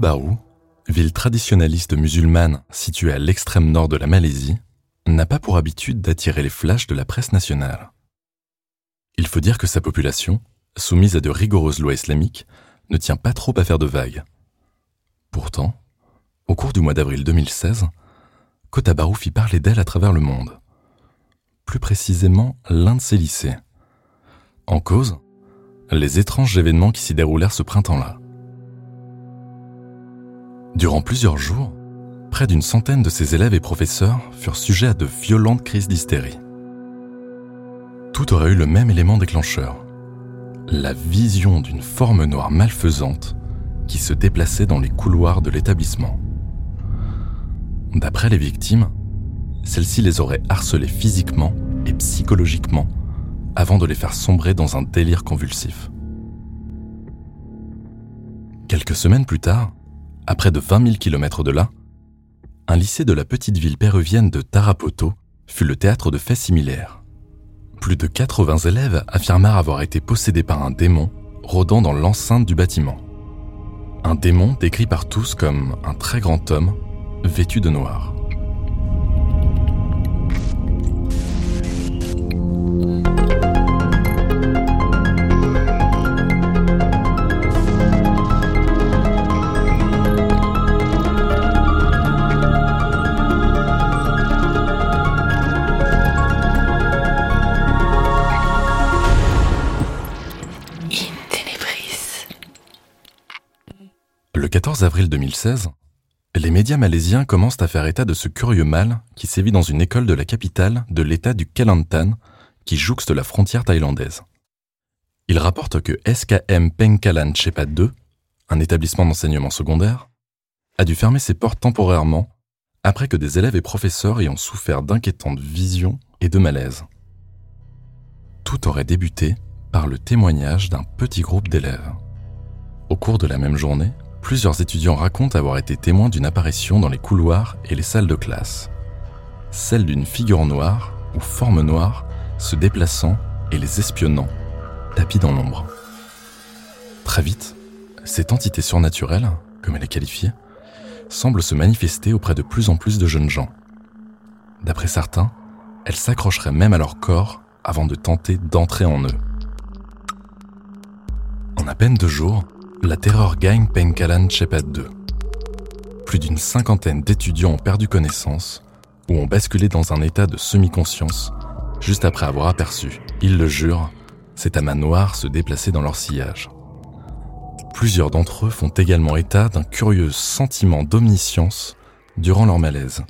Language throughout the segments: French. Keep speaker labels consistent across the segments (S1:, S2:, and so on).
S1: Kota Baru, ville traditionnaliste musulmane située à l'extrême nord de la Malaisie, n'a pas pour habitude d'attirer les flashs de la presse nationale. Il faut dire que sa population, soumise à de rigoureuses lois islamiques, ne tient pas trop à faire de vagues. Pourtant, au cours du mois d'avril 2016, Kota Baru fit parler d'elle à travers le monde. Plus précisément, l'un de ses lycées. En cause, les étranges événements qui s'y déroulèrent ce printemps-là. Durant plusieurs jours, près d'une centaine de ses élèves et professeurs furent sujets à de violentes crises d'hystérie. Tout aurait eu le même élément déclencheur, la vision d'une forme noire malfaisante qui se déplaçait dans les couloirs de l'établissement. D'après les victimes, celle-ci les aurait harcelés physiquement et psychologiquement avant de les faire sombrer dans un délire convulsif. Quelques semaines plus tard, à près de 20 000 km de là, un lycée de la petite ville péruvienne de Tarapoto fut le théâtre de faits similaires. Plus de 80 élèves affirmèrent avoir été possédés par un démon rôdant dans l'enceinte du bâtiment. Un démon décrit par tous comme un très grand homme vêtu de noir. 14 avril 2016, les médias malaisiens commencent à faire état de ce curieux mal qui sévit dans une école de la capitale de l'état du Kelantan qui jouxte la frontière thaïlandaise. Ils rapportent que SKM Pengkalan Chepat 2, un établissement d'enseignement secondaire, a dû fermer ses portes temporairement après que des élèves et professeurs ayant souffert d'inquiétantes visions et de malaise. Tout aurait débuté par le témoignage d'un petit groupe d'élèves. Au cours de la même journée, plusieurs étudiants racontent avoir été témoins d'une apparition dans les couloirs et les salles de classe. Celle d'une figure noire ou forme noire se déplaçant et les espionnant, tapis dans l'ombre. Très vite, cette entité surnaturelle, comme elle est qualifiée, semble se manifester auprès de plus en plus de jeunes gens. D'après certains, elle s'accrocherait même à leur corps avant de tenter d'entrer en eux. En à peine deux jours, la terreur gagne Penkalan Chepat 2. Plus d'une cinquantaine d'étudiants ont perdu connaissance ou ont basculé dans un état de semi-conscience juste après avoir aperçu, ils le jurent, cet amas noir se déplacer dans leur sillage. Plusieurs d'entre eux font également état d'un curieux sentiment d'omniscience durant leur malaise,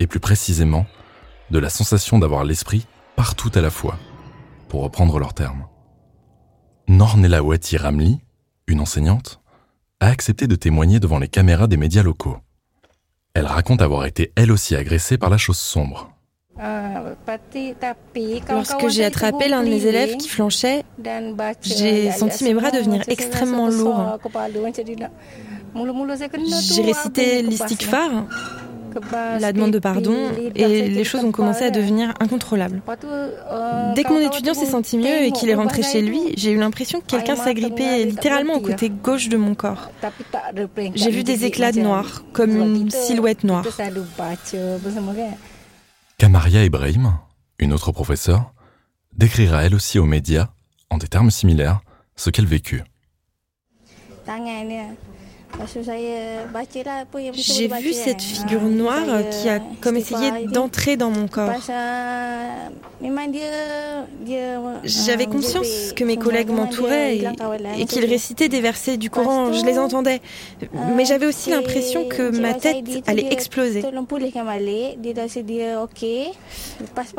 S1: et plus précisément de la sensation d'avoir l'esprit partout à la fois, pour reprendre leurs termes. Ramli, une enseignante, a accepté de témoigner devant les caméras des médias locaux. Elle raconte avoir été elle aussi agressée par la chose sombre.
S2: Lorsque j'ai attrapé l'un de mes élèves qui flanchait, j'ai senti mes bras devenir extrêmement lourds. J'ai récité l'istighfar, la demande de pardon, et les choses ont commencé à devenir incontrôlables. Dès que mon étudiant s'est senti mieux et qu'il est rentré chez lui, j'ai eu l'impression que quelqu'un s'agrippait littéralement au côté gauche de mon corps. J'ai vu des éclats de noir, comme une silhouette noire.
S1: Kamaria Ibrahim, une autre professeure, décrira elle aussi aux médias, en des termes similaires, ce qu'elle vécut.
S2: J'ai vu cette figure noire qui a comme essayé d'entrer dans mon corps. J'avais conscience que mes collègues m'entouraient et, qu'ils récitaient des versets du Coran, je les entendais. Mais j'avais aussi l'impression que ma tête allait exploser.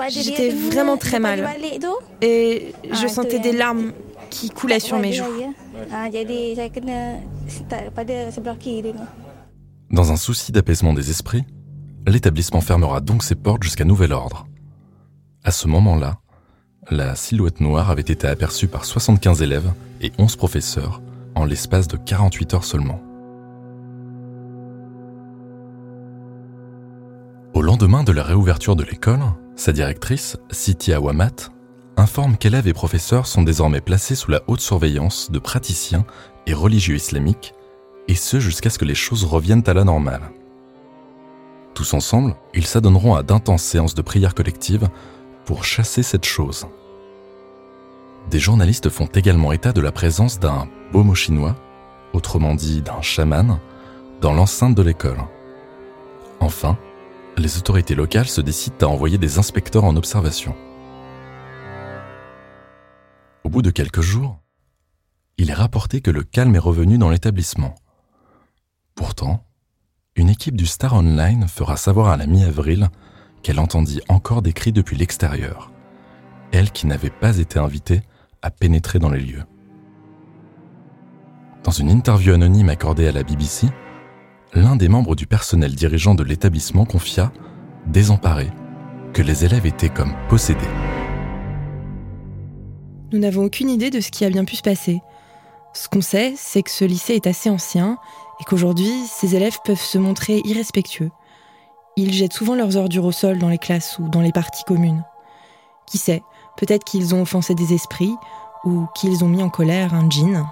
S2: J'étais vraiment très mal. Et je sentais des larmes qui coulait sur mes joues.
S1: Dans un souci d'apaisement des esprits, l'établissement fermera donc ses portes jusqu'à nouvel ordre. À ce moment-là, la silhouette noire avait été aperçue par 75 élèves et 11 professeurs en l'espace de 48 heures seulement. Au lendemain de la réouverture de l'école, sa directrice, Siti Awamat, informe qu'élèves et professeurs sont désormais placés sous la haute surveillance de praticiens et religieux islamiques et ce jusqu'à ce que les choses reviennent à la normale. Tous ensemble, ils s'adonneront à d'intenses séances de prière collective pour chasser cette chose. Des journalistes font également état de la présence d'un bomo chinois, autrement dit d'un chaman, dans l'enceinte de l'école. Enfin, les autorités locales se décident à envoyer des inspecteurs en observation. Bout de quelques jours, il est rapporté que le calme est revenu dans l'établissement. Pourtant, une équipe du Star Online fera savoir à la mi-avril qu'elle entendit encore des cris depuis l'extérieur, elle qui n'avait pas été invitée à pénétrer dans les lieux. Dans une interview anonyme accordée à la BBC, l'un des membres du personnel dirigeant de l'établissement confia, désemparé, que les élèves étaient comme possédés.
S2: Nous n'avons aucune idée de ce qui a bien pu se passer. Ce qu'on sait, c'est que ce lycée est assez ancien et qu'aujourd'hui, ces élèves peuvent se montrer irrespectueux. Ils jettent souvent leurs ordures au sol dans les classes ou dans les parties communes. Qui sait, Peut-être qu'ils ont offensé des esprits ou qu'ils ont mis en colère un djinn.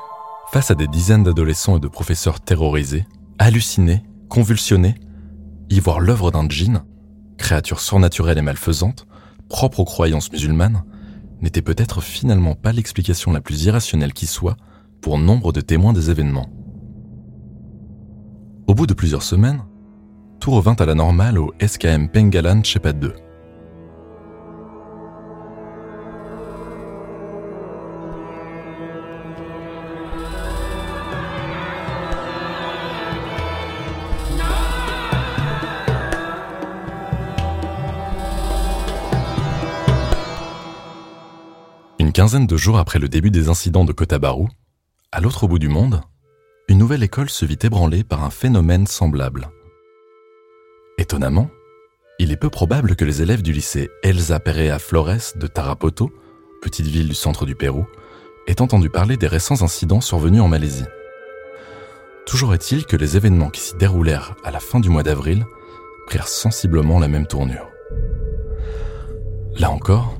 S1: Face à des dizaines d'adolescents et de professeurs terrorisés, hallucinés, convulsionnés, y voir l'œuvre d'un djinn, créature surnaturelle et malfaisante, propre aux croyances musulmanes, n'était peut-être finalement pas l'explication la plus irrationnelle qui soit pour nombre de témoins des événements. Au bout de plusieurs semaines, tout revint à la normale au SKM Pengalan Shepat 2. Quinzaine de jours après le début des incidents de Kotabaru, à l'autre bout du monde, une nouvelle école se vit ébranlée par un phénomène semblable. Étonnamment, il est peu probable que les élèves du lycée Elsa Perea Flores de Tarapoto, petite ville du centre du Pérou, aient entendu parler des récents incidents survenus en Malaisie. Toujours est-il que les événements qui s'y déroulèrent à la fin du mois d'avril prirent sensiblement la même tournure. Là encore,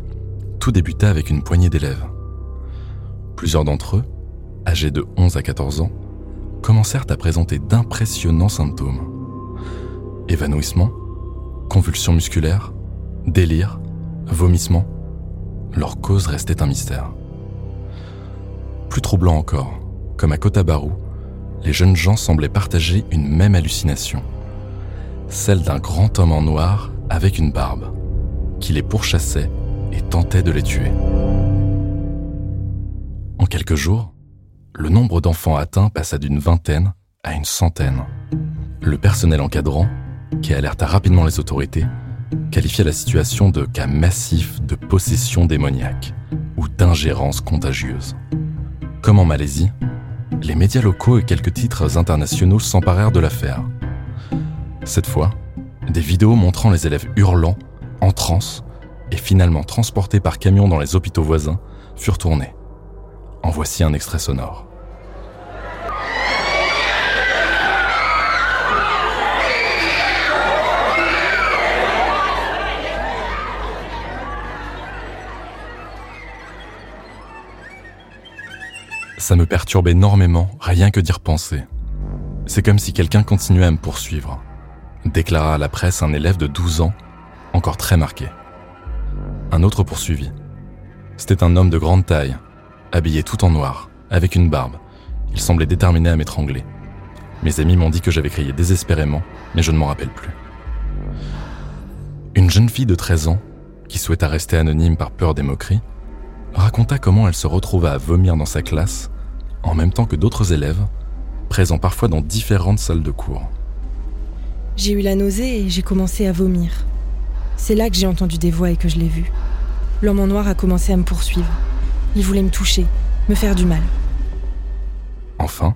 S1: tout débuta avec une poignée d'élèves. Plusieurs d'entre eux, âgés de 11 à 14 ans, commencèrent à présenter d'impressionnants symptômes. Évanouissement, convulsions musculaires, délire, vomissements. Leur cause restait un mystère. Plus troublant encore, comme à Kotabaru, les jeunes gens semblaient partager une même hallucination, celle d'un grand homme en noir avec une barbe, qui les pourchassait et tentait de les tuer. En quelques jours, le nombre d'enfants atteints passa d'une vingtaine à une centaine. Le personnel encadrant, qui alerta rapidement les autorités, qualifia la situation de cas massif de possession démoniaque ou d'ingérence contagieuse. Comme en Malaisie, les médias locaux et quelques titres internationaux s'emparèrent de l'affaire. Cette fois, des vidéos montrant les élèves hurlant, en transe, et finalement transportés par camion dans les hôpitaux voisins, furent tournés. En voici un extrait sonore. Ça me perturbe énormément, rien que d'y repenser. C'est comme si quelqu'un continuait à me poursuivre, déclara à la presse un élève de 12 ans, encore très marqué un autre poursuivit. C'était un homme de grande taille, habillé tout en noir, avec une barbe. Il semblait déterminé à m'étrangler. Mes amis m'ont dit que j'avais crié désespérément, mais je ne m'en rappelle plus. Une jeune fille de 13 ans, qui souhaita rester anonyme par peur des moqueries, raconta comment elle se retrouva à vomir dans sa classe, en même temps que d'autres élèves, présents parfois dans différentes salles de cours.
S2: J'ai eu la nausée et j'ai commencé à vomir. C'est là que j'ai entendu des voix et que je l'ai vu. L'homme en noir a commencé à me poursuivre. Il voulait me toucher, me faire du mal.
S1: Enfin,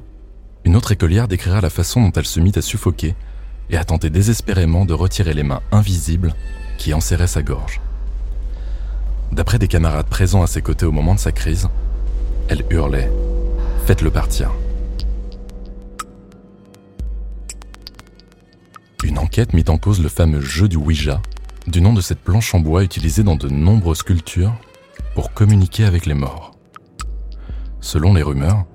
S1: une autre écolière décrira la façon dont elle se mit à suffoquer et à tenter désespérément de retirer les mains invisibles qui enserraient sa gorge. D'après des camarades présents à ses côtés au moment de sa crise, elle hurlait ⁇ Faites-le partir !⁇ Une enquête mit en cause le fameux jeu du Ouija du nom de cette planche en bois utilisée dans de nombreuses cultures pour communiquer avec les morts. Selon les rumeurs,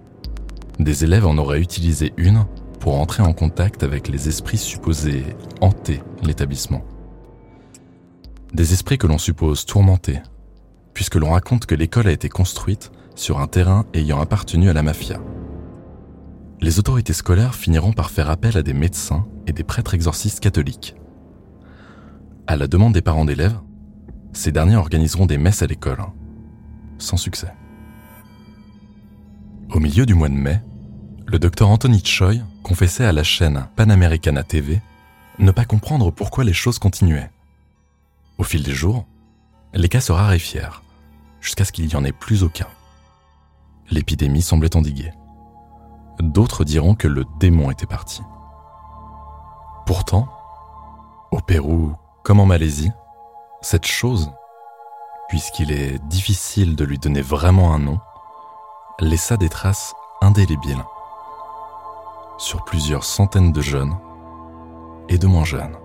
S1: des élèves en auraient utilisé une pour entrer en contact avec les esprits supposés hanter l'établissement. Des esprits que l'on suppose tourmentés, puisque l'on raconte que l'école a été construite sur un terrain ayant appartenu à la mafia. Les autorités scolaires finiront par faire appel à des médecins et des prêtres exorcistes catholiques. À la demande des parents d'élèves, ces derniers organiseront des messes à l'école, sans succès. Au milieu du mois de mai, le docteur Anthony Choi confessait à la chaîne Panamericana TV ne pas comprendre pourquoi les choses continuaient. Au fil des jours, les cas se raréfièrent, jusqu'à ce qu'il n'y en ait plus aucun. L'épidémie semblait endiguée. D'autres diront que le démon était parti. Pourtant, au Pérou comme en Malaisie, cette chose, puisqu'il est difficile de lui donner vraiment un nom, laissa des traces indélébiles sur plusieurs centaines de jeunes et de moins jeunes.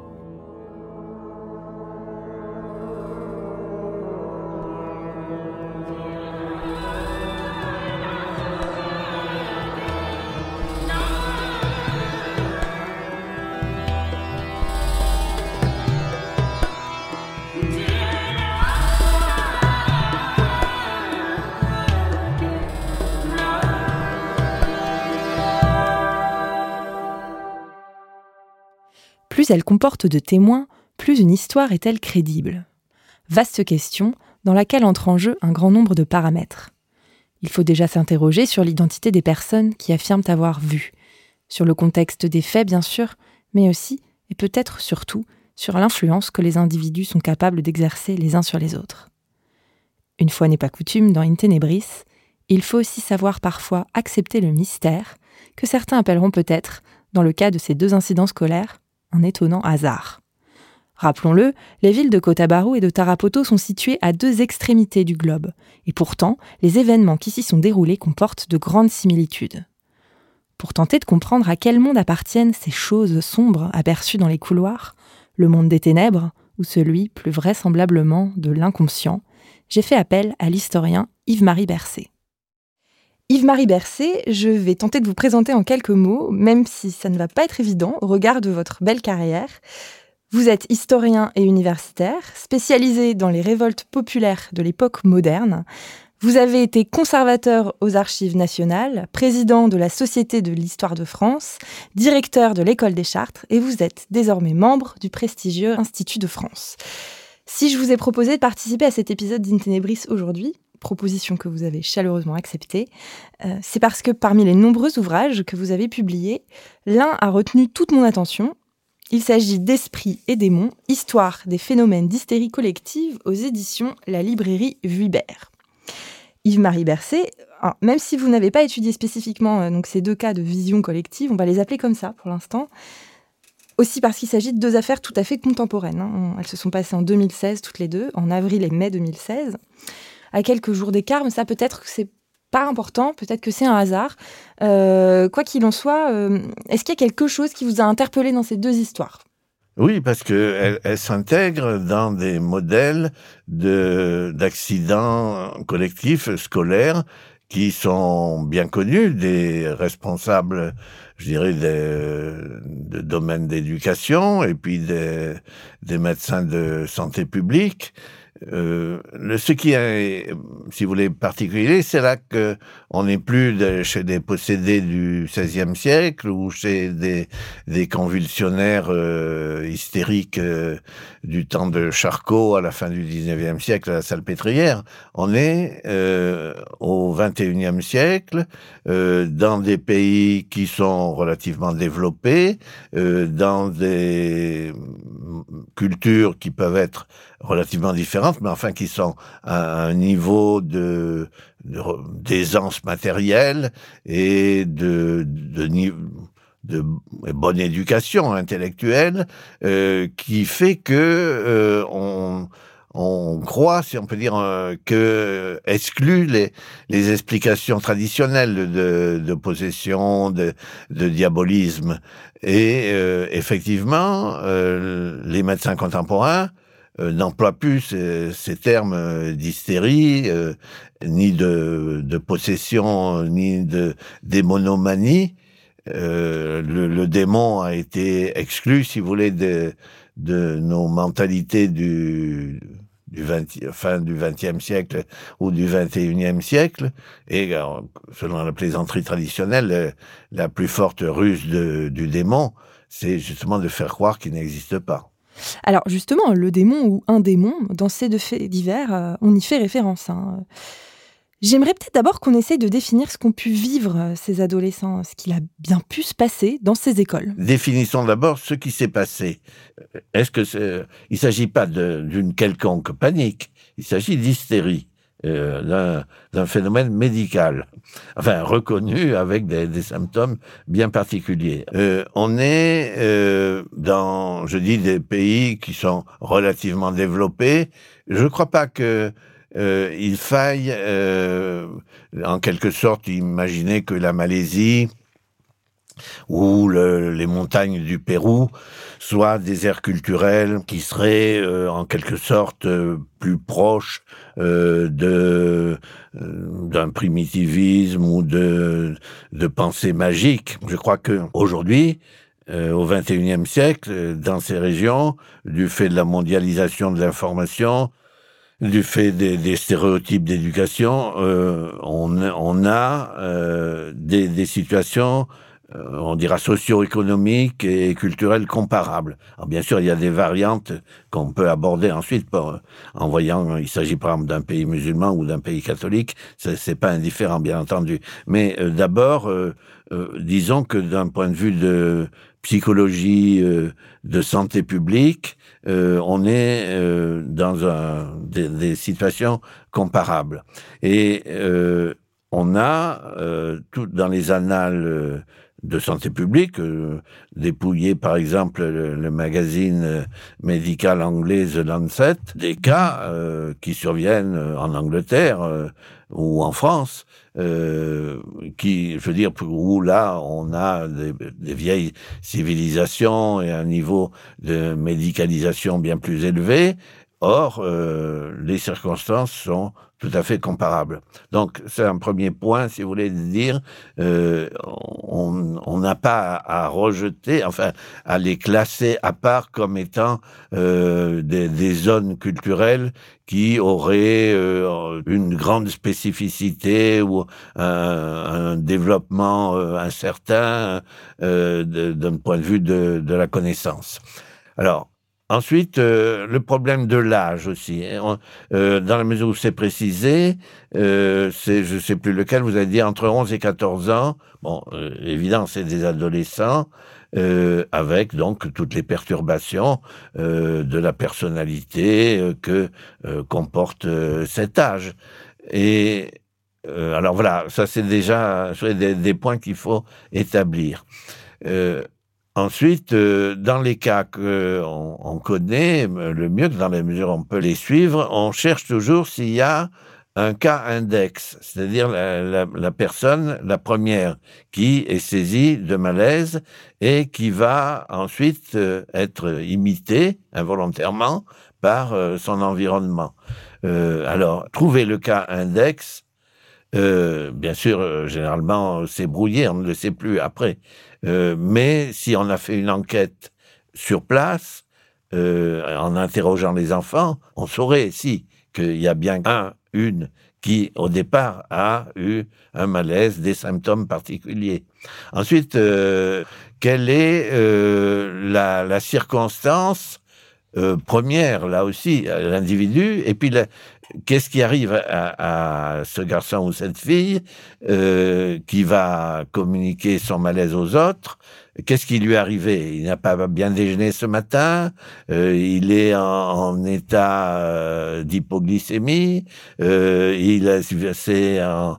S2: Plus elle comporte de témoins, plus une histoire est-elle crédible Vaste question dans laquelle entre en jeu un grand nombre de paramètres. Il faut déjà s'interroger sur l'identité des personnes qui affirment avoir vu, sur le contexte des faits bien sûr, mais aussi, et peut-être surtout, sur l'influence que les individus sont capables d'exercer les uns sur les autres. Une fois n'est pas coutume dans Intenebris, il faut aussi savoir parfois accepter le mystère, que certains appelleront peut-être, dans le cas de ces deux incidents scolaires, un étonnant hasard. Rappelons-le, les villes de Cotabarou et de Tarapoto sont situées à deux extrémités du globe, et pourtant, les événements qui s'y sont déroulés comportent de grandes similitudes. Pour tenter de comprendre à quel monde appartiennent ces choses sombres aperçues dans les couloirs, le monde des ténèbres ou celui, plus vraisemblablement, de l'inconscient, j'ai fait appel à l'historien Yves-Marie Bercé. Yves-Marie Bercé, je vais tenter de vous présenter en quelques mots, même si ça ne va pas être évident au regard de votre belle carrière. Vous êtes historien et universitaire, spécialisé dans les révoltes populaires de l'époque moderne. Vous avez été conservateur aux archives nationales, président de la Société de l'histoire de France, directeur de l'École des Chartres et vous êtes désormais membre du prestigieux Institut de France. Si je vous ai proposé de participer à cet épisode d'Intenebris aujourd'hui, proposition que vous avez chaleureusement acceptée, euh, c'est parce que parmi les nombreux ouvrages que vous avez publiés, l'un a retenu toute mon attention. Il s'agit d'Esprit et démons, histoire des phénomènes d'hystérie collective aux éditions La librairie Vuibert. Yves-Marie Bercé, même si vous n'avez pas étudié spécifiquement euh, ces deux cas de vision collective, on va les appeler comme ça pour l'instant, aussi parce qu'il s'agit de deux affaires tout à fait contemporaines. Hein. Elles se sont passées en 2016 toutes les deux, en avril et mai 2016 à quelques jours d'écart, mais ça peut-être que c'est pas important, peut-être que c'est un hasard. Euh, quoi qu'il en soit, euh, est-ce qu'il y a quelque chose qui vous a interpellé dans ces deux histoires?
S3: Oui, parce qu'elle elle, s'intègre dans des modèles de d'accidents collectifs scolaires qui sont bien connus des responsables, je dirais, des, de domaines d'éducation et puis des, des médecins de santé publique euh, ce qui est, si vous voulez, particulier, c'est là que on n'est plus chez des possédés du XVIe siècle ou chez des, des convulsionnaires euh, hystériques euh, du temps de Charcot à la fin du XIXe siècle à la Salpêtrière. On est euh, au XXIe siècle dans des pays qui sont relativement développés, dans des cultures qui peuvent être relativement différentes, mais enfin qui sont à un niveau de d'aisance matérielle et de, de, de bonne éducation intellectuelle euh, qui fait que euh, on, on croit, si on peut dire, euh, que exclut les, les explications traditionnelles de, de possession, de, de diabolisme. Et euh, effectivement, euh, les médecins contemporains euh, n'emploient plus ces, ces termes d'hystérie, ni de, de, possession, ni de démonomanie. le, démon a été exclu, si vous voulez, de, de nos mentalités du, du 20, fin du XXe siècle ou du XXIe siècle. Et selon la plaisanterie traditionnelle, la plus forte ruse du démon, c'est justement de faire croire qu'il n'existe pas.
S2: Alors justement, le démon ou un démon, dans ces deux faits divers, euh, on y fait référence. Hein. J'aimerais peut-être d'abord qu'on essaye de définir ce qu'ont pu vivre euh, ces adolescents, ce qu'il a bien pu se passer dans ces écoles.
S3: Définissons d'abord ce qui s'est passé. Est-ce que il ne s'agit pas d'une quelconque panique, il s'agit d'hystérie. Euh, d'un phénomène médical, enfin reconnu avec des, symptômes bien particuliers. Euh, on est euh, dans, je dis, des pays qui sont relativement développés. Je ne crois pas que il faille, en quelque sorte, imaginer que la Malaisie ou les montagnes du Pérou soient des aires culturelles qui seraient en quelque sorte plus proches euh, de euh, d'un primitivisme ou de de pensée magique. Je crois que aujourd'hui, euh, au XXIe siècle, dans ces régions, du fait de la mondialisation de l'information, du fait des, des stéréotypes d'éducation, on, on, a des, des situations euh, on dira socio-économiques et culturelles comparables. Alors bien sûr, il y a des variantes qu'on peut aborder ensuite pour, en voyant, il s'agit par exemple d'un pays musulman ou d'un pays catholique, c'est pas indifférent bien entendu. Mais euh, d'abord, euh, disons que d'un point de vue de psychologie, de santé publique, on est dans un, des, des, situations comparables. Et on a, tout dans les annales de santé publique, euh, dépouiller par exemple le, magazine euh, médical anglais The Lancet, des cas euh, qui surviennent en Angleterre ou en France, qui, je veux dire, où là on a des, des, vieilles civilisations et un niveau de médicalisation bien plus élevé. Or, les circonstances sont tout à fait comparable. Donc c'est un premier point, si vous voulez dire, euh, on n'a pas à, rejeter, enfin à les classer à part comme étant euh, des, des, zones culturelles qui auraient euh, une grande spécificité ou un, un développement euh, incertain euh, d'un point de vue de, de la connaissance. Alors, Ensuite, euh, le problème de l'âge aussi. Hein. Euh, dans la mesure où c'est précisé, euh, c'est, je sais plus lequel, vous avez dit entre 11 et 14 ans. Bon, euh, évidemment, c'est des adolescents, avec donc toutes les perturbations de la personnalité que comporte cet âge. Et alors voilà, ça c'est déjà des, des points qu'il faut établir. Ensuite, euh, dans les cas qu'on on connaît, le mieux, dans la mesure où on peut les suivre, on cherche toujours s'il y a un cas index, c'est-à-dire la, la, personne, la première, qui est saisie de malaise et qui va ensuite euh, être imitée involontairement par euh, son environnement. alors, trouver le cas index, bien sûr, généralement, c'est brouillé, on ne le sait plus après. Euh, mais si on a fait une enquête sur place, euh, en interrogeant les enfants, on saurait si qu'il y a bien un, une qui au départ a eu un malaise, des symptômes particuliers. Ensuite, euh, quelle est la, la, circonstance première, là aussi, l'individu, et puis la, qu'est-ce qui arrive à, ce garçon ou cette fille euh, qui va communiquer son malaise aux autres? Qu'est-ce qui lui est arrivé? Il n'a pas bien déjeuné ce matin, euh, il est en, état euh, d'hypoglycémie, il est en,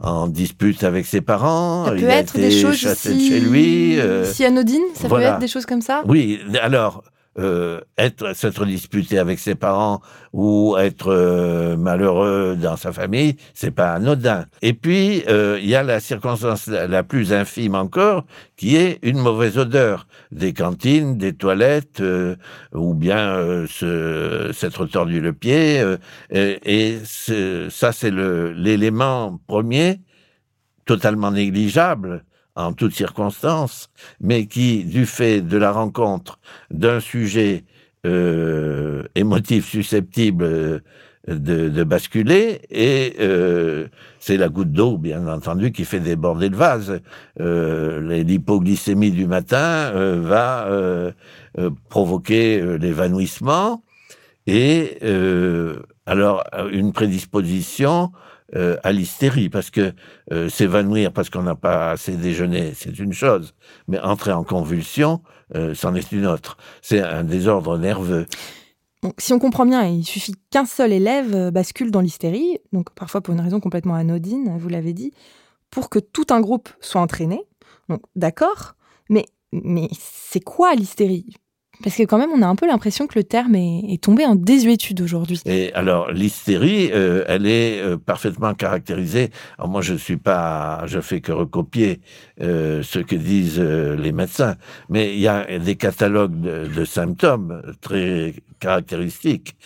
S3: en dispute avec ses parents,
S2: ça peut
S3: il
S2: être des choses si,
S3: chez lui.
S2: si anodine, ça peut être des choses comme ça?
S3: Oui, alors euh, être s'être disputé avec ses parents ou être euh, malheureux dans sa famille, c'est pas anodin. Et puis euh, il y a la circonstance la plus infime encore, qui est une mauvaise odeur des cantines, des toilettes, ou bien s'être tordu le pied. et, et ça c'est l'élément premier, totalement négligeable en toutes circonstances, mais qui, du fait de la rencontre d'un sujet euh, émotif susceptible euh, de, basculer, et euh, c'est la goutte d'eau, bien entendu, qui fait déborder le vase. L'hypoglycémie du matin va provoquer l'évanouissement, et alors une prédisposition euh, à l'hystérie, parce que euh, s'évanouir parce qu'on n'a pas assez déjeuné, c'est une chose, mais entrer en convulsion, euh, c'en est une autre. C'est un désordre nerveux.
S2: si on comprend bien, il suffit qu'un seul élève bascule dans l'hystérie, donc parfois pour une raison complètement anodine, vous l'avez dit, pour que tout un groupe soit entraîné. Donc d'accord, mais, mais c'est quoi l'hystérie? Parce que quand même, on a un peu l'impression que le terme est, tombé en désuétude aujourd'hui.
S3: Et alors, l'hystérie, euh, elle est euh, parfaitement caractérisée. Moi, je suis pas, je fais que recopier euh, ce que disent les médecins, mais il y a des catalogues de symptômes très caractéristiques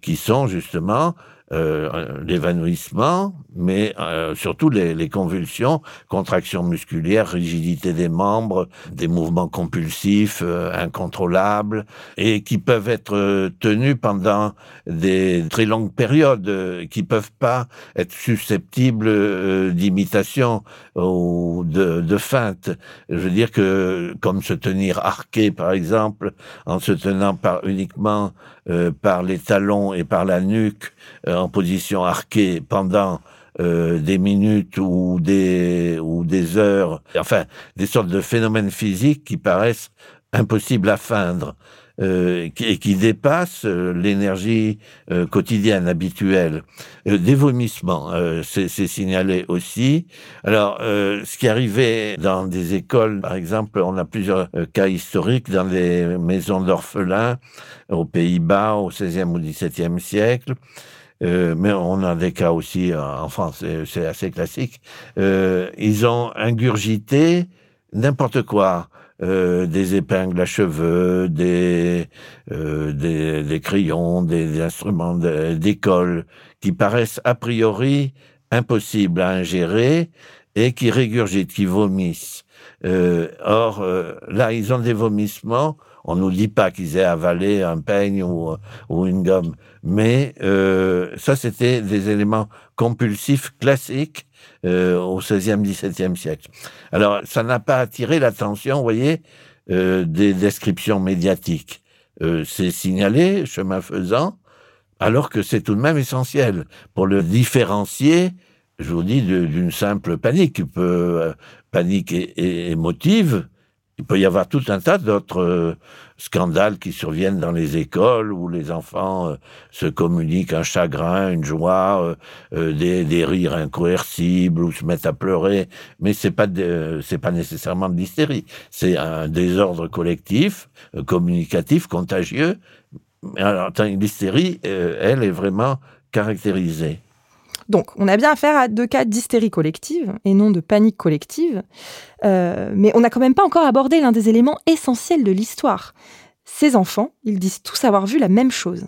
S3: qui sont justement euh, l'évanouissement, mais euh, surtout les, les, convulsions, contractions musculaires, rigidité des membres, des mouvements compulsifs euh, incontrôlables, et qui peuvent être tenus pendant des très longues périodes, qui peuvent pas être susceptibles d'imitation ou de, de feinte. Je veux dire que, comme se tenir arqué, par exemple, en se tenant par uniquement par les talons et par la nuque, en position arquée pendant euh, des minutes ou des ou des heures, enfin des sortes de phénomènes physiques qui paraissent impossibles à feindre euh, et qui dépassent euh, l'énergie quotidienne habituelle. des vomissements, c'est signalé aussi. Alors, ce qui arrivait dans des écoles, par exemple, on a plusieurs cas historiques dans des maisons d'orphelins aux Pays-Bas au XVIe ou XVIIe siècle. Euh, mais on a des cas aussi euh, en France, c'est assez classique. Euh, ils ont ingurgité n'importe quoi. Euh, des épingles à cheveux, des, euh, des, des, crayons, des, instruments d'école qui paraissent a priori impossibles à ingérer et qui régurgitent, qui vomissent. or, là, ils ont des vomissements on nous dit pas qu'ils aient avalé un peigne ou, ou une gomme, mais euh, ça c'était des éléments compulsifs classiques euh, au XVIe, XVIIe siècle. Alors ça n'a pas attiré l'attention, vous voyez, euh, des descriptions médiatiques. Euh, c'est signalé, chemin faisant, alors que c'est tout de même essentiel pour le différencier je vous dis, d'une simple panique, euh, panique émotive, il peut y avoir tout un tas d'autres euh, scandales qui surviennent dans les écoles où les enfants euh, se communiquent un chagrin, une joie, euh, des, des, rires incoercibles ou se mettent à pleurer. Mais c'est pas c'est pas nécessairement de l'hystérie. C'est un désordre collectif, communicatif, contagieux. Alors, l'hystérie, elle est vraiment caractérisée.
S2: Donc, on a bien affaire à deux cas d'hystérie collective et non de panique collective. Euh, mais on n'a quand même pas encore abordé l'un des éléments essentiels de l'histoire. Ces enfants, ils disent tous avoir vu la même chose.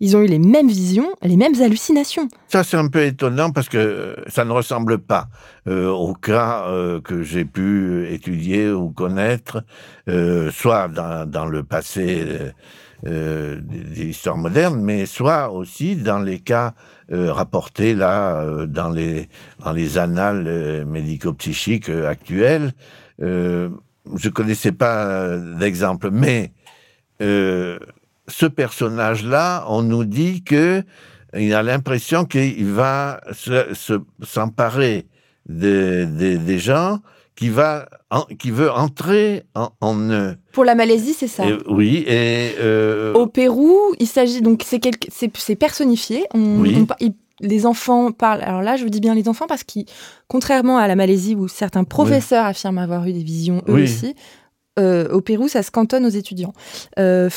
S2: Ils ont eu les mêmes visions, les mêmes hallucinations.
S3: Ça, c'est un peu étonnant parce que euh, ça ne ressemble pas euh, au cas que j'ai pu étudier ou connaître, soit dans, le passé euh, des histoires modernes, mais soit aussi dans les cas euh, rapportés là euh, dans les dans les annales médico-psychiques actuelles. je connaissais pas d'exemple, mais ce personnage-là, on nous dit que il a l'impression qu'il va s'emparer se, des gens qui va qui veut entrer en, en.
S2: Pour la Malaisie, c'est ça.
S3: oui, et euh...
S2: au Pérou, il s'agit donc c'est c'est personnifié. On, oui. les enfants parlent. Alors là, je vous dis bien les enfants parce que, contrairement à la Malaisie où certains professeurs affirment avoir eu des visions eux aussi, euh, au Pérou, ça se cantonne aux étudiants, euh,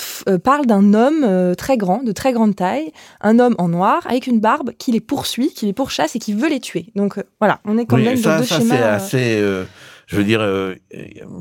S2: parle d'un homme très grand, de très grande taille, un homme en noir avec une barbe qui les poursuit, qui les pourchasse et qui veut les tuer. Donc voilà, on est quand même dans deux schémas.
S3: C'est assez Je veux dire, euh,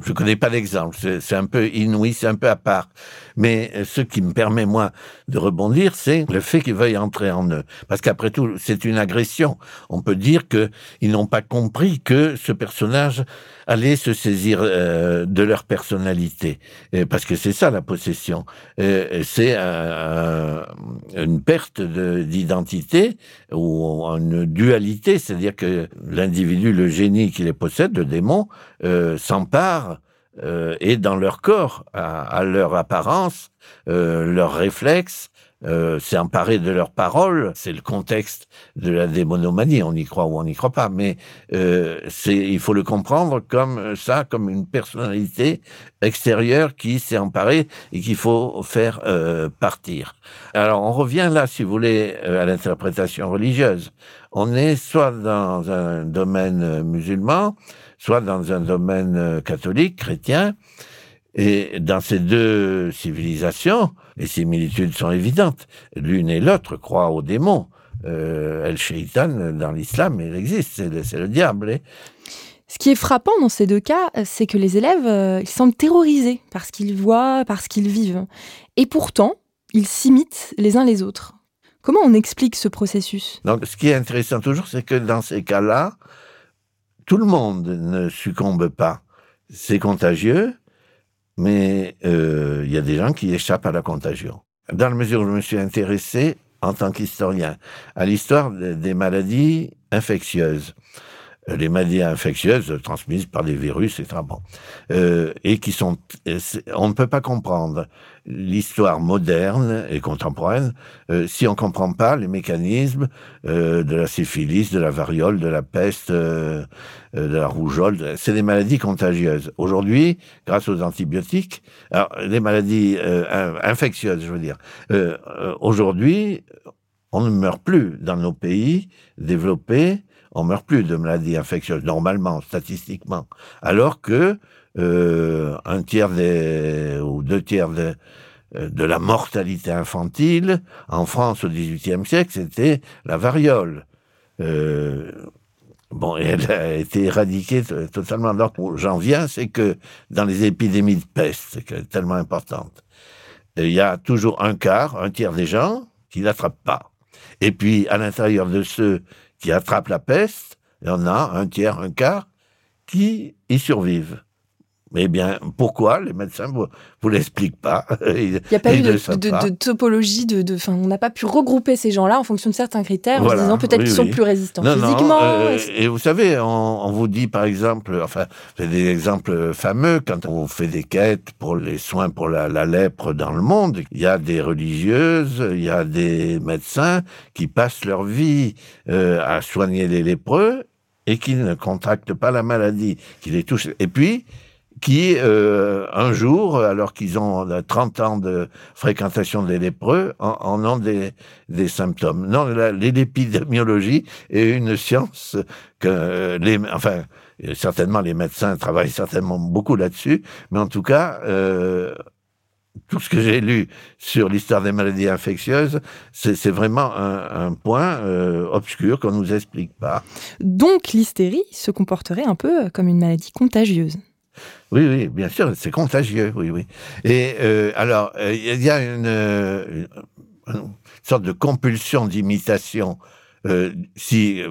S3: je connais pas d'exemple. C'est un peu inouï, c'est un peu à part. Mais euh, ce qui me permet, moi, de rebondir, c'est le fait qu'ils veuillent entrer en eux. Parce qu'après tout, c'est une agression. On peut dire qu'ils n'ont pas compris que ce personnage allait se saisir euh, de leur personnalité. parce que c'est ça, la possession. c'est une perte d'identité ou une dualité, c'est-à-dire que l'individu, le génie qui les possède, le démon, euh, s'emparent euh, et dans leur corps, à, leur apparence, euh, leurs réflexes, euh, c'est emparé de leurs paroles. C'est le contexte de la démonomanie. On y croit ou on n'y croit pas, mais euh, il faut le comprendre comme ça, comme une personnalité extérieure qui s'est emparée et qu'il faut faire euh, partir. Alors on revient là, si vous voulez, à l'interprétation religieuse. On est soit dans un domaine musulman, soit dans un domaine euh, catholique, chrétien. Et dans ces deux civilisations, les similitudes sont évidentes. L'une et l'autre croient au démon. Euh, El Shaitan, dans l'islam, il existe, c'est le, diable. Hein.
S2: Ce qui est frappant dans ces deux cas, c'est que les élèves, euh, ils semblent terrorisés par ce qu'ils voient, par ce qu'ils vivent. Et pourtant, ils s'imitent les uns les autres. Comment on explique ce processus?
S3: Donc, ce qui est intéressant toujours, c'est que dans ces cas-là, tout le monde ne succombe pas. C'est contagieux, mais euh, il y a des gens qui échappent à la contagion. Dans la mesure où je me suis intéressé, en tant qu'historien, à l'histoire des maladies infectieuses, les maladies infectieuses transmises par des virus, etc. Bon. Euh, et qui sont, on ne peut pas comprendre l'histoire moderne et contemporaine euh, si on comprend pas les mécanismes euh, de la syphilis, de la variole, de la peste, euh, de la rougeole. C'est des maladies contagieuses. Aujourd'hui, grâce aux antibiotiques, alors les maladies infectieuses, je veux dire. Aujourd'hui, on ne meurt plus dans nos pays développés on meurt plus de maladies infectieuses normalement, statistiquement, alors que euh, un tiers des ou deux tiers de, euh, de la mortalité infantile en France au XVIIIe siècle, c'était la variole. Euh, bon, elle a été éradiquée totalement. Donc, j'en viens, c'est que dans les épidémies de peste, c'est tellement importante, il y a toujours un quart, un tiers des gens qui l'attrapent pas. Et puis, à l'intérieur de ceux qui attrapent la peste, il y en a un tiers, un quart qui y survivent. Eh bien, pourquoi les médecins vous, vous l'expliquent pas
S2: Il n'y a pas eu de, topologie, de, on n'a pas pu regrouper ces gens-là en fonction de certains critères, en disant peut-être qu'ils sont plus résistants physiquement.
S3: Euh, et vous savez, on, vous dit par exemple, enfin, c'est des exemples fameux quand on fait des quêtes pour les soins pour la, lèpre dans le monde. Il y a des religieuses, il y a des médecins qui passent leur vie euh, à soigner les lépreux et qui ne contractent pas la maladie, qui les touchent. Et puis qui, euh, un jour, alors qu'ils ont 30 ans de fréquentation des lépreux, en, ont des, des, symptômes. Non, l'épidémiologie est une science que les, enfin, certainement les médecins travaillent certainement beaucoup là-dessus, mais en tout cas, euh, tout ce que j'ai lu sur l'histoire des maladies infectieuses, c'est vraiment un, un point euh, obscur qu'on nous explique pas.
S2: Donc l'hystérie se comporterait un peu comme une maladie contagieuse.
S3: Oui, oui, bien sûr, c'est contagieux, oui, oui. Et euh, alors, euh, il y a euh, une, sorte de compulsion d'imitation. Euh, si,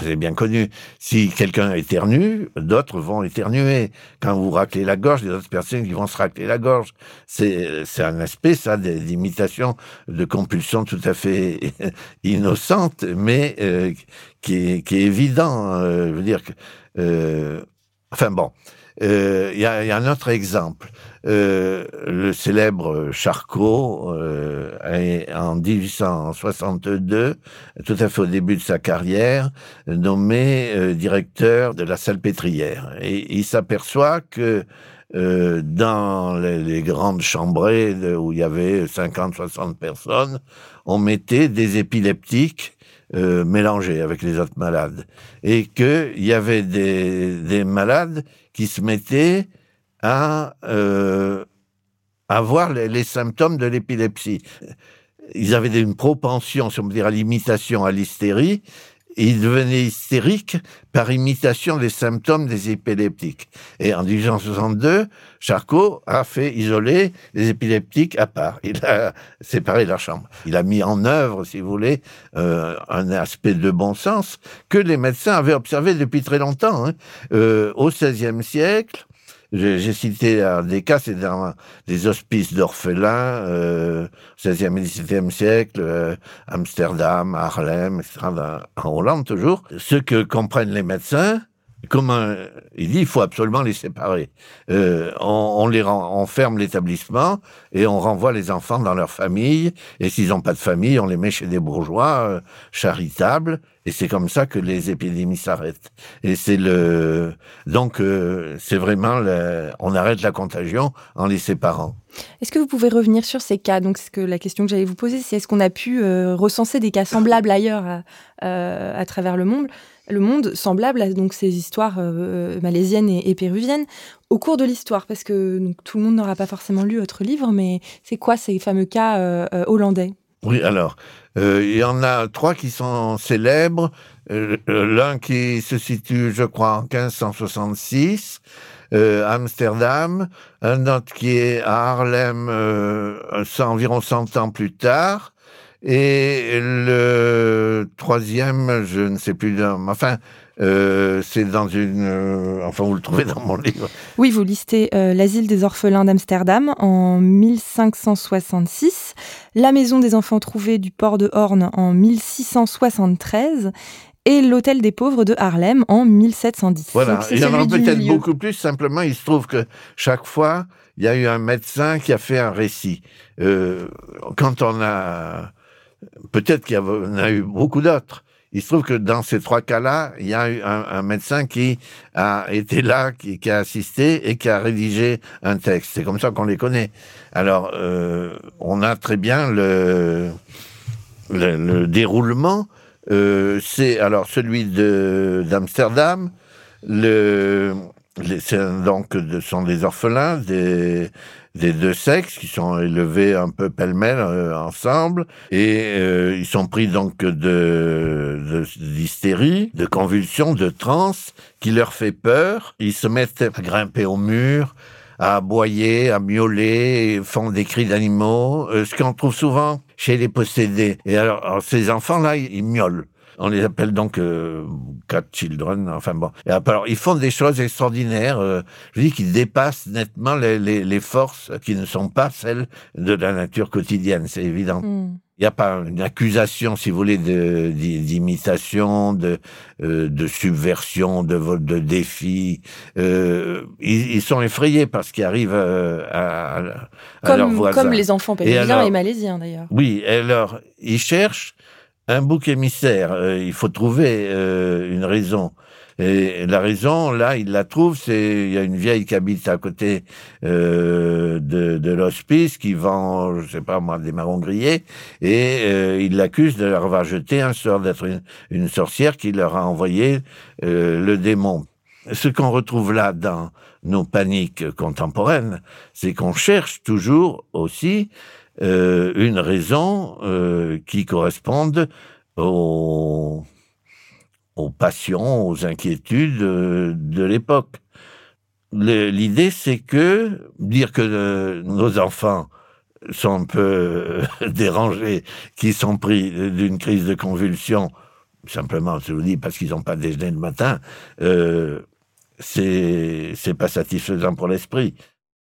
S3: c'est bien connu, si quelqu'un éternue, d'autres vont éternuer. Quand vous raclez la gorge, il y a d'autres personnes qui vont se racler la gorge. C'est, c'est un aspect, ça, d'imitation, de compulsion tout à fait innocente, mais euh, qui, est, qui est évident. je veux dire que, enfin bon, euh, il y, a, y, a, un autre exemple. Euh, le célèbre Charcot, euh, en 1862, tout à fait au début de sa carrière, nommé euh, directeur de la salpêtrière. Et il s'aperçoit que euh, dans les, les, grandes chambrées où il y avait 50-60 personnes, on mettait des épileptiques euh, mélangés avec les autres malades. Et qu'il y avait des, des malades qui se mettaient à euh, avoir les, les, symptômes de l'épilepsie. Ils avaient une propension, si on peut dire, à l'imitation, à l'hystérie, il devenait hystérique par imitation des symptômes des épileptiques. Et en 1862, Charcot a fait isoler les épileptiques à part. Il a séparé leur chambre. Il a mis en œuvre, si vous voulez, euh, un aspect de bon sens que les médecins avaient observé depuis très longtemps. Hein. Euh, au XVIe siècle, j'ai cité des cas, c'est dans des hospices d'orphelins, euh, 16e et 17e siècle, euh, Amsterdam, Harlem, etc., en Hollande toujours. Ce que comprennent les médecins, Comment il dit, il faut absolument les séparer. Euh, on, les rend, on ferme l'établissement et on renvoie les enfants dans leur famille. Et s'ils n'ont pas de famille, on les met chez des bourgeois euh, charitables. Et c'est comme ça que les épidémies s'arrêtent. Et c'est le donc euh, c'est vraiment le, on arrête la contagion en les séparant.
S2: Est-ce que vous pouvez revenir sur ces cas? Donc, que la question que j'allais vous poser, c'est est-ce qu'on a pu recenser des cas semblables ailleurs à, à travers le monde? Le monde semblable à donc ces histoires euh, malaisiennes et, péruviennes au cours de l'histoire parce que tout le monde n'aura pas forcément lu votre livre mais c'est quoi ces fameux cas euh, euh, hollandais?
S3: Oui, alors il y en a trois qui sont célèbres. L'un qui se situe, je crois, en 1566. Amsterdam, un autre qui est à Harlem environ 100 ans plus tard, et le troisième, je ne sais plus, enfin, euh, c'est dans une. Euh, enfin, vous le trouvez dans mon livre.
S2: Oui, vous listez euh, l'asile des orphelins d'Amsterdam en 1566, la maison des enfants trouvés du port de Horn en 1673 et l'hôtel des pauvres de Harlem en 1710.
S3: Voilà, il y en a peut-être beaucoup plus. Simplement, il se trouve que chaque fois, il y a eu un médecin qui a fait un récit. quand on a Peut-être qu'il y en a eu beaucoup d'autres. Il se trouve que dans ces trois cas-là, il y a eu un, médecin qui a été là, qui, a assisté et qui a rédigé un texte. C'est comme ça qu'on les connaît. Alors, euh, on a très bien le, le, déroulement. Euh, c'est alors celui d'Amsterdam. Le, donc ce sont des orphelins, des des deux sexes qui sont élevés un peu pêle-mêle euh, ensemble et euh, ils sont pris donc de d'hystérie, de, convulsions, de transe qui leur fait peur. Ils se mettent à grimper au mur, à aboyer, à miauler, font des cris d'animaux, euh, ce qu'on trouve souvent chez les possédés. Et alors, ces enfants-là, ils miaulent. On les appelle donc euh, cat children. Enfin bon. Et alors, ils font des choses extraordinaires. Euh, je dis qu'ils dépassent nettement les, les, les, forces qui ne sont pas celles de la nature quotidienne. C'est évident. Hmm. Il n'y a pas une accusation, si vous voulez, d'imitation, de, euh, de subversion, de vol, de défi. Euh, ils, ils, sont effrayés parce qu'ils arrivent euh, à, à,
S2: comme,
S3: leurs voisins.
S2: Comme les enfants péruviens et, et malaisiens, d'ailleurs.
S3: Oui, alors, ils cherchent un bouc émissaire. Euh, il faut trouver euh, une raison. Et la raison, là, il la trouve, c'est il y a une vieille qui habite à côté euh, de, de l'hospice qui vend, je sais pas moi, des marrons grillés, et euh, il l'accuse de leur avoir jeté un sort, d'être une, une, sorcière qui leur a envoyé le démon. Ce qu'on retrouve là dans nos paniques contemporaines, c'est qu'on cherche toujours aussi euh, une raison euh, qui corresponde aux, aux, passions, aux inquiétudes euh, de l'époque. L'idée, c'est que dire que nos enfants sont un peu dérangés, qui sont pris d'une crise de convulsion, simplement, je vous dis, parce qu'ils n'ont pas déjeuné le matin, euh, c'est pas satisfaisant pour l'esprit.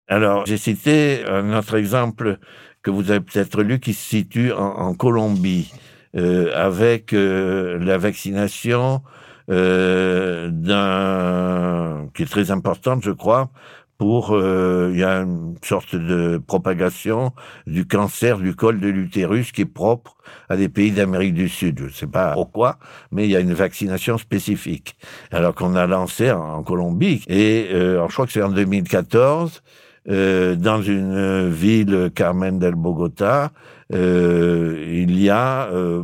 S3: Alors, j'ai cité un autre exemple que vous avez peut-être lu qui se situe en, Colombie euh, avec euh, la vaccination euh, d'un qui est très importante, je crois, pour il y a une sorte de propagation du cancer du col de l'utérus qui est propre à des pays d'Amérique du Sud. Je ne sais pas pourquoi, mais il y a une vaccination spécifique. Alors qu'on a lancé en, Colombie et alors je crois que c'est en 2014 euh, dans une ville, Carmen del Bogota, euh, il y a euh,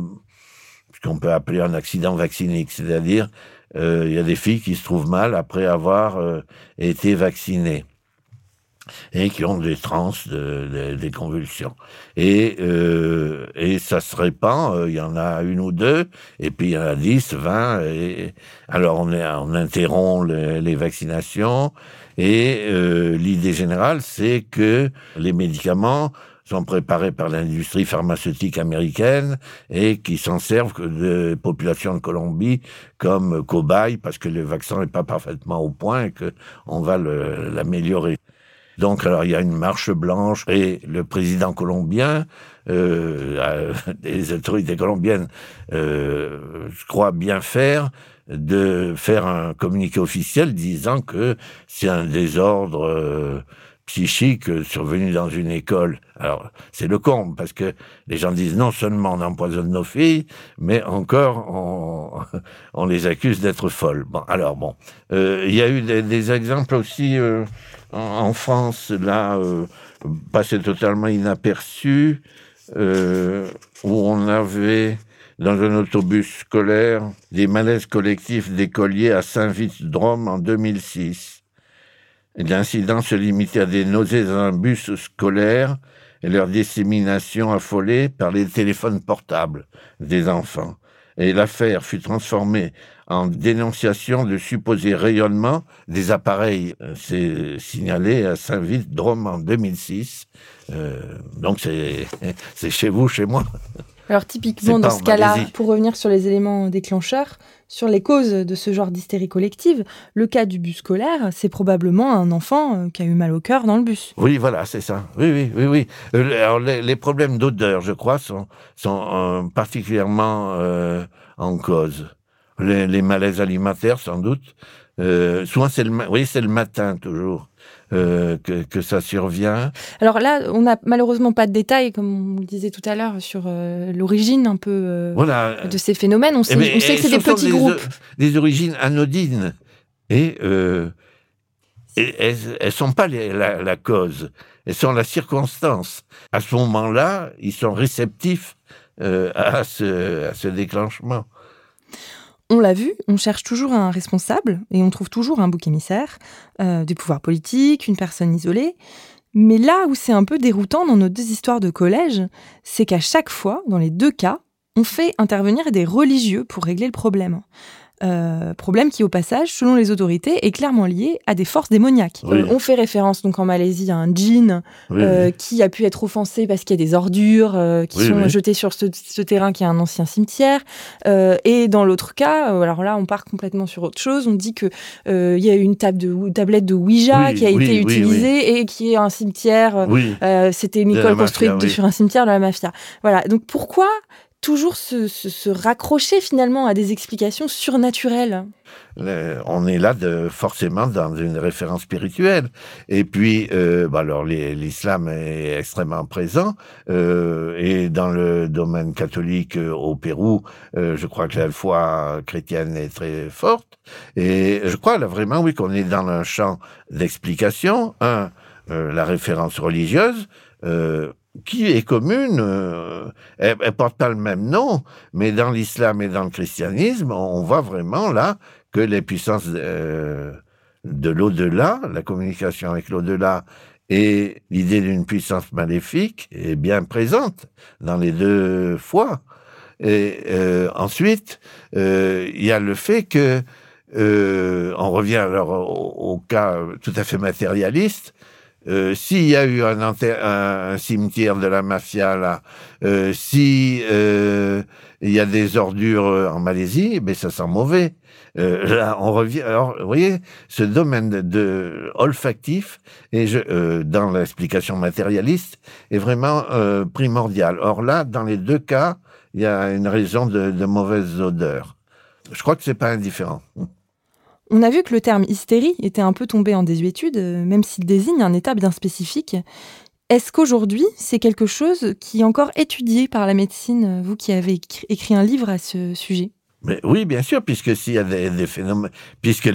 S3: ce qu'on peut appeler un accident vaccinique, c'est-à-dire il y a des filles qui se trouvent mal après avoir été vaccinées. et qui ont des trans, des convulsions. Et, euh, et ça se répand, euh, il y en a une ou deux, et puis il y en a dix, vingt. Et, alors on, est, on interrompt les, vaccinations, et euh, l'idée générale, c'est que les médicaments sont préparés par l'industrie pharmaceutique américaine et qui s'en servent de populations de Colombie comme cobaye parce que le vaccin n'est pas parfaitement au point et qu'on va l'améliorer. Donc, alors, il y a une marche blanche et le président colombien, euh, les autorités colombiennes, euh, croient bien faire de faire un communiqué officiel disant que c'est un désordre euh, psychique survenu dans une école. Alors, c'est le comble, parce que les gens disent non seulement on empoisonne nos filles, mais encore on, on les accuse d'être folles. Bon, alors bon, euh, il y a eu des, des exemples aussi euh, en, France, là, euh, passé totalement inaperçu, euh, où on avait dans un autobus scolaire des malaises collectifs d'écoliers à Saint-Vite-Drôme en 2006. L'incident se limitait à des nausées dans un bus scolaire et leur dissémination affolée par les téléphones portables des enfants. Et l'affaire fut transformée en dénonciation de supposés rayonnements des appareils. Euh, c'est signalé à Saint-Vite-Drôme en 2006. Euh, donc c'est chez vous, chez moi.
S2: Alors typiquement dans ce cas-là, pour revenir sur les éléments déclencheurs, sur les causes de ce genre d'hystérie collective, le cas du bus scolaire, c'est probablement un enfant euh, qui a eu mal au cœur dans le bus.
S3: Oui, voilà, c'est ça. Oui, oui, oui, oui. Euh, alors les, problèmes d'odeur, je crois, sont, sont euh, particulièrement en cause. Les, les, malaises alimentaires, sans doute. souvent, c'est le, oui, c'est le matin toujours. Euh, que, que, ça survient.
S2: Alors là, on n'a malheureusement pas de détails, comme on le disait tout à l'heure, sur euh, l'origine un peu euh, voilà. de ces phénomènes. On sait, eh on sait que c'est des petits groupes.
S3: Des origines anodines. Et, et elles ne sont pas la, la, cause, elles sont la circonstance. À ce moment-là, ils sont réceptifs à ce, à ce déclenchement.
S2: On l'a vu, on cherche toujours un responsable et on trouve toujours un bouc émissaire, euh, des pouvoirs politiques, une personne isolée. Mais là où c'est un peu déroutant dans nos deux histoires de collège, c'est qu'à chaque fois, dans les deux cas, on fait intervenir des religieux pour régler le problème. Euh, problème qui, au passage, selon les autorités, est clairement lié à des forces démoniaques. Euh, on fait référence donc en Malaisie à un djinn euh, qui a pu être offensé parce qu'il y a des ordures qui sont jetées sur ce, terrain qui est un ancien cimetière. et dans l'autre cas, alors là, on part complètement sur autre chose. On dit que il y a une table de, tablette de Ouija qui a été utilisée et qui est un cimetière. C'était une école construite sur un cimetière de la mafia. Voilà. Donc pourquoi toujours se, raccrocher finalement à des explications surnaturelles.
S3: on est là de, forcément dans une référence spirituelle. Et puis, euh, bah alors l'islam est extrêmement présent. Euh, et dans le domaine catholique euh, au Pérou, je crois que la foi chrétienne est très forte. Et je crois là vraiment, oui, qu'on est dans un champ d'explication. Un, la référence religieuse qui est commune, euh, elle, porte pas le même nom, mais dans l'islam et dans le christianisme, on voit vraiment là que les puissances euh, de l'au-delà, la communication avec l'au-delà et l'idée d'une puissance maléfique est bien présente dans les deux fois. Et euh, ensuite, il y a le fait que, on revient alors au, cas tout à fait matérialiste, euh, s'il y a eu un, un, cimetière de la mafia là, euh, si euh, il y a des ordures en Malaisie, ben ça sent mauvais. là, on revient. Alors, vous voyez, ce domaine de, olfactif et je, dans l'explication matérialiste est vraiment primordial. Or là, dans les deux cas, il y a une raison de, de mauvaise odeur. Je crois que c'est pas indifférent.
S2: On a vu que le terme hystérie était un peu tombé en désuétude, euh, même s'il désigne un état bien spécifique. Est-ce qu'aujourd'hui, c'est quelque chose qui est encore étudié par la médecine, vous qui avez écrit un livre à ce sujet?
S3: Mais oui, bien sûr, puisque les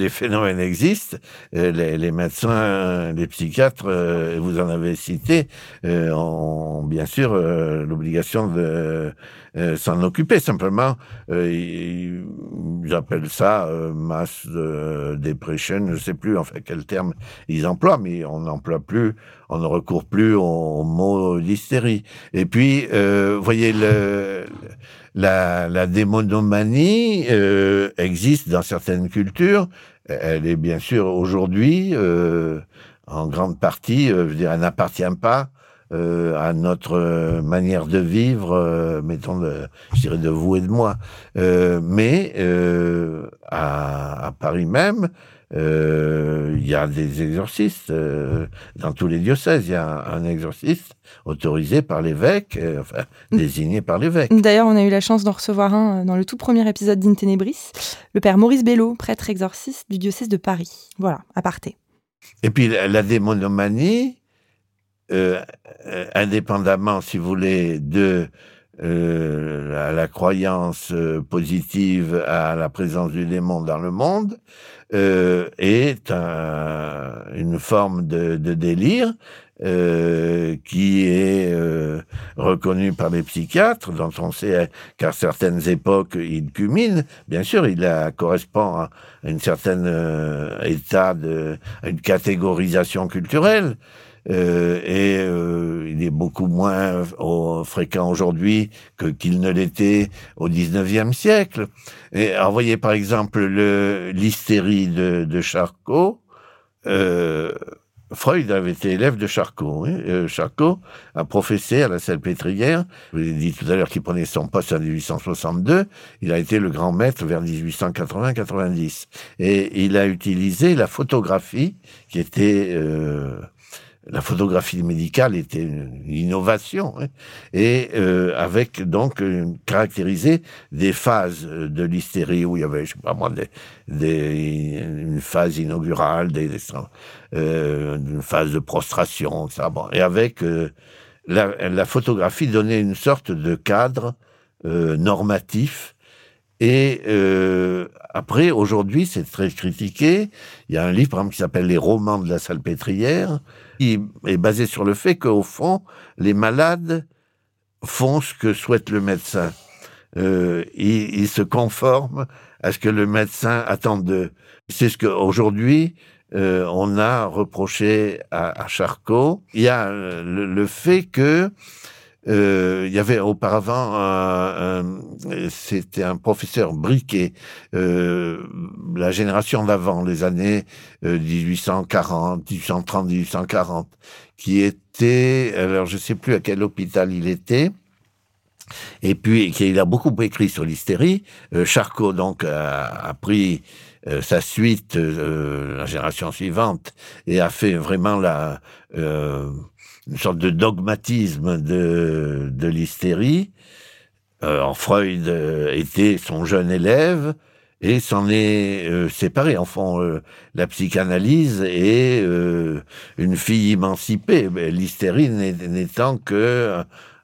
S3: phénomènes existent, euh, les, médecins, les psychiatres, euh, vous en avez cité, ont bien sûr l'obligation de euh, s'en occuper. Simplement, euh, ils, appellent ça euh, mass depression, je ne sais plus en fait quel terme ils emploient, mais on n'emploie plus, on ne recourt plus au, mot d'hystérie. Et puis, vous voyez, le, la, la démonomanie existe dans certaines cultures. Elle est bien sûr aujourd'hui, en grande partie, je veux dire, elle n'appartient pas euh, à notre euh, manière de vivre, euh, mettons, de, je dirais de vous et de moi. mais à, à, Paris même, il y a des exorcistes dans tous les diocèses. Il y a un, exorciste autorisé par l'évêque, enfin mm. désigné par l'évêque.
S2: D'ailleurs, on a eu la chance d'en recevoir un dans le tout premier épisode d'Intenebris, le père Maurice Bello, prêtre exorciste du diocèse de Paris. Voilà, à parté.
S3: Et puis la démonomanie, euh, euh, indépendamment, si vous voulez, de euh, la, croyance positive à la présence du démon dans le monde, est une forme de, délire qui est reconnue par les psychiatres, dont on sait qu'à certaines époques il culmine. Bien sûr, il a, correspond à une certaine état de, à une catégorisation culturelle. Euh, et euh, il est beaucoup moins fréquent aujourd'hui que qu'il ne l'était au 19e siècle. Et alors, voyez par exemple l'hystérie de, de Charcot. Euh, Freud avait été élève de Charcot. Hein. Charcot a professé à la Salpêtrière. Je vous ai dit tout à l'heure qu'il prenait son poste en 1862. Il a été le grand maître vers 1880-90. Et il a utilisé la photographie qui était euh, la photographie médicale était une innovation hein, et euh, avec donc caractérisé des phases de l'hystérie où il y avait je sais pas moi des, une phase inaugurale des, euh, une phase de prostration ça bon et avec euh, la, la, photographie donnait une sorte de cadre euh, normatif. Et euh, après, aujourd'hui, c'est très critiqué. Il y a un livre, par exemple, qui s'appelle Les romans de la salpêtrière, qui est basé sur le fait qu'au fond, les malades font ce que souhaite le médecin. Euh, ils, se conforment à ce que le médecin attend d'eux. C'est ce qu'aujourd'hui, euh, on a reproché à, à, Charcot. Il y a le, le fait que euh, il y avait auparavant, un, c'était un professeur briquet, euh, la génération d'avant, les années 1840, 1830, 1840, qui était, alors je sais plus à quel hôpital il était, et puis il a beaucoup écrit sur l'hystérie. Euh, Charcot donc a, pris euh, sa suite, la génération suivante, et a fait vraiment la une sorte de dogmatisme de, de l'hystérie. Euh, Freud euh, était son jeune élève et s'en est euh, séparé. Enfin, euh, la psychanalyse est une fille émancipée, l'hystérie n'étant que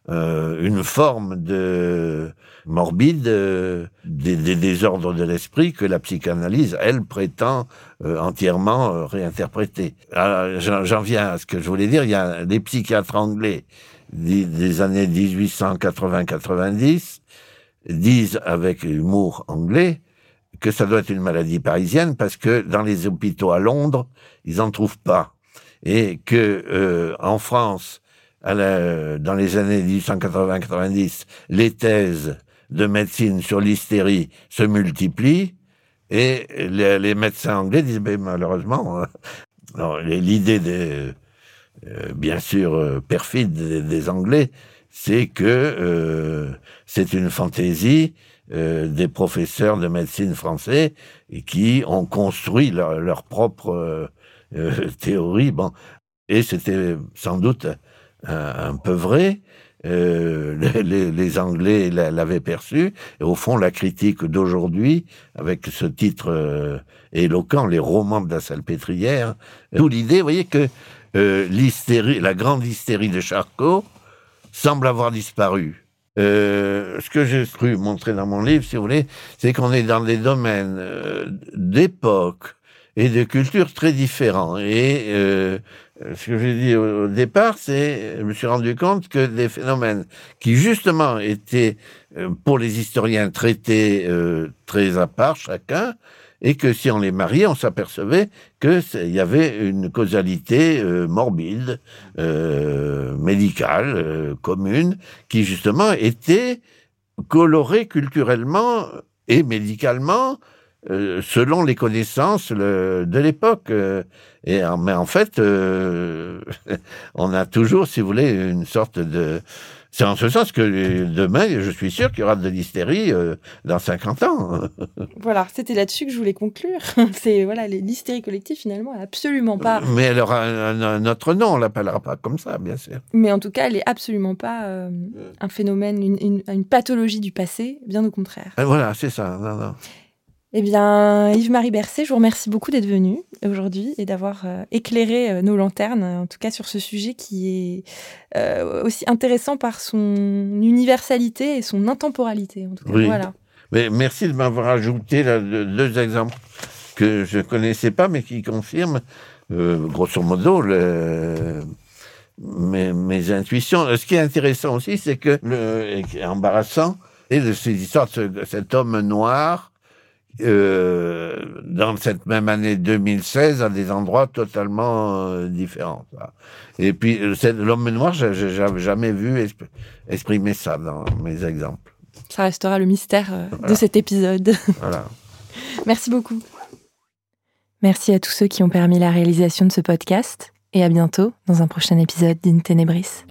S3: une forme de morbide euh, des, désordres de l'esprit que la psychanalyse, elle, prétend euh, entièrement euh, réinterpréter. J'en viens à ce que je voulais dire. Il y a des psychiatres anglais des, années 1880-90 disent avec humour anglais que ça doit être une maladie parisienne parce que dans les hôpitaux à Londres, ils en trouvent pas. Et que en France, dans les années 1880-90, les thèses de médecine sur l'hystérie se multiplient et les, médecins anglais disent mais malheureusement euh, l'idée des euh, bien sûr euh, perfide des, anglais c'est que c'est une fantaisie des professeurs de médecine français et qui ont construit leur, propre théorie bon et c'était sans doute un peu vrai euh, les, les, Anglais l'avaient perçu. Et au fond, la critique d'aujourd'hui, avec ce titre euh, éloquent, les romans de la salpêtrière, d'où l'idée, vous voyez, que euh, l'hystérie, la grande hystérie de Charcot semble avoir disparu. Euh, ce que j'ai cru montrer dans mon livre, si vous voulez, c'est qu'on est dans des domaines d'époque et de cultures très différents. Et euh, ce que j'ai dit au, départ, c'est, je me suis rendu compte que des phénomènes qui justement étaient euh, pour les historiens traités euh, très à part chacun, et que si on les mariait, on s'apercevait qu'il y avait une causalité euh, morbide, euh, médicale, euh, commune, qui justement était colorée culturellement et médicalement selon les connaissances de l'époque. et mais en fait, on a toujours, si vous voulez, une sorte de c'est en ce sens que demain, je suis sûr qu'il y aura de l'hystérie euh, dans 50 ans.
S2: voilà, c'était là-dessus que je voulais conclure. C'est voilà, l'hystérie collective finalement, absolument pas.
S3: Mais elle aura un, autre nom, on l'appellera pas comme ça, bien sûr.
S2: Mais en tout cas, elle est absolument pas euh, un phénomène, une, une, pathologie du passé, bien au contraire.
S3: voilà, c'est ça. Non, non.
S2: Eh bien, Yves-Marie Bercé, je vous remercie beaucoup d'être venu aujourd'hui et d'avoir euh, éclairé euh, nos lanternes, en tout cas sur ce sujet qui est euh, aussi intéressant par son universalité et son intemporalité. En tout cas. Voilà.
S3: Mais merci de m'avoir ajouté deux exemples que je ne connaissais pas, mais qui confirment, grosso modo, mes, intuitions. Ce qui est intéressant aussi, c'est que, le, embarrassant, et de ces histoires de cet homme noir euh, dans cette même année 2016 à des endroits totalement euh, différents. Et puis euh, l'homme noir, j'ai jamais vu exprimer ça dans mes exemples.
S2: Ça restera le mystère de cet épisode.
S3: Voilà.
S2: Merci beaucoup. Merci à tous ceux qui ont permis la réalisation de ce podcast et à bientôt dans un prochain épisode d'In Tenebris.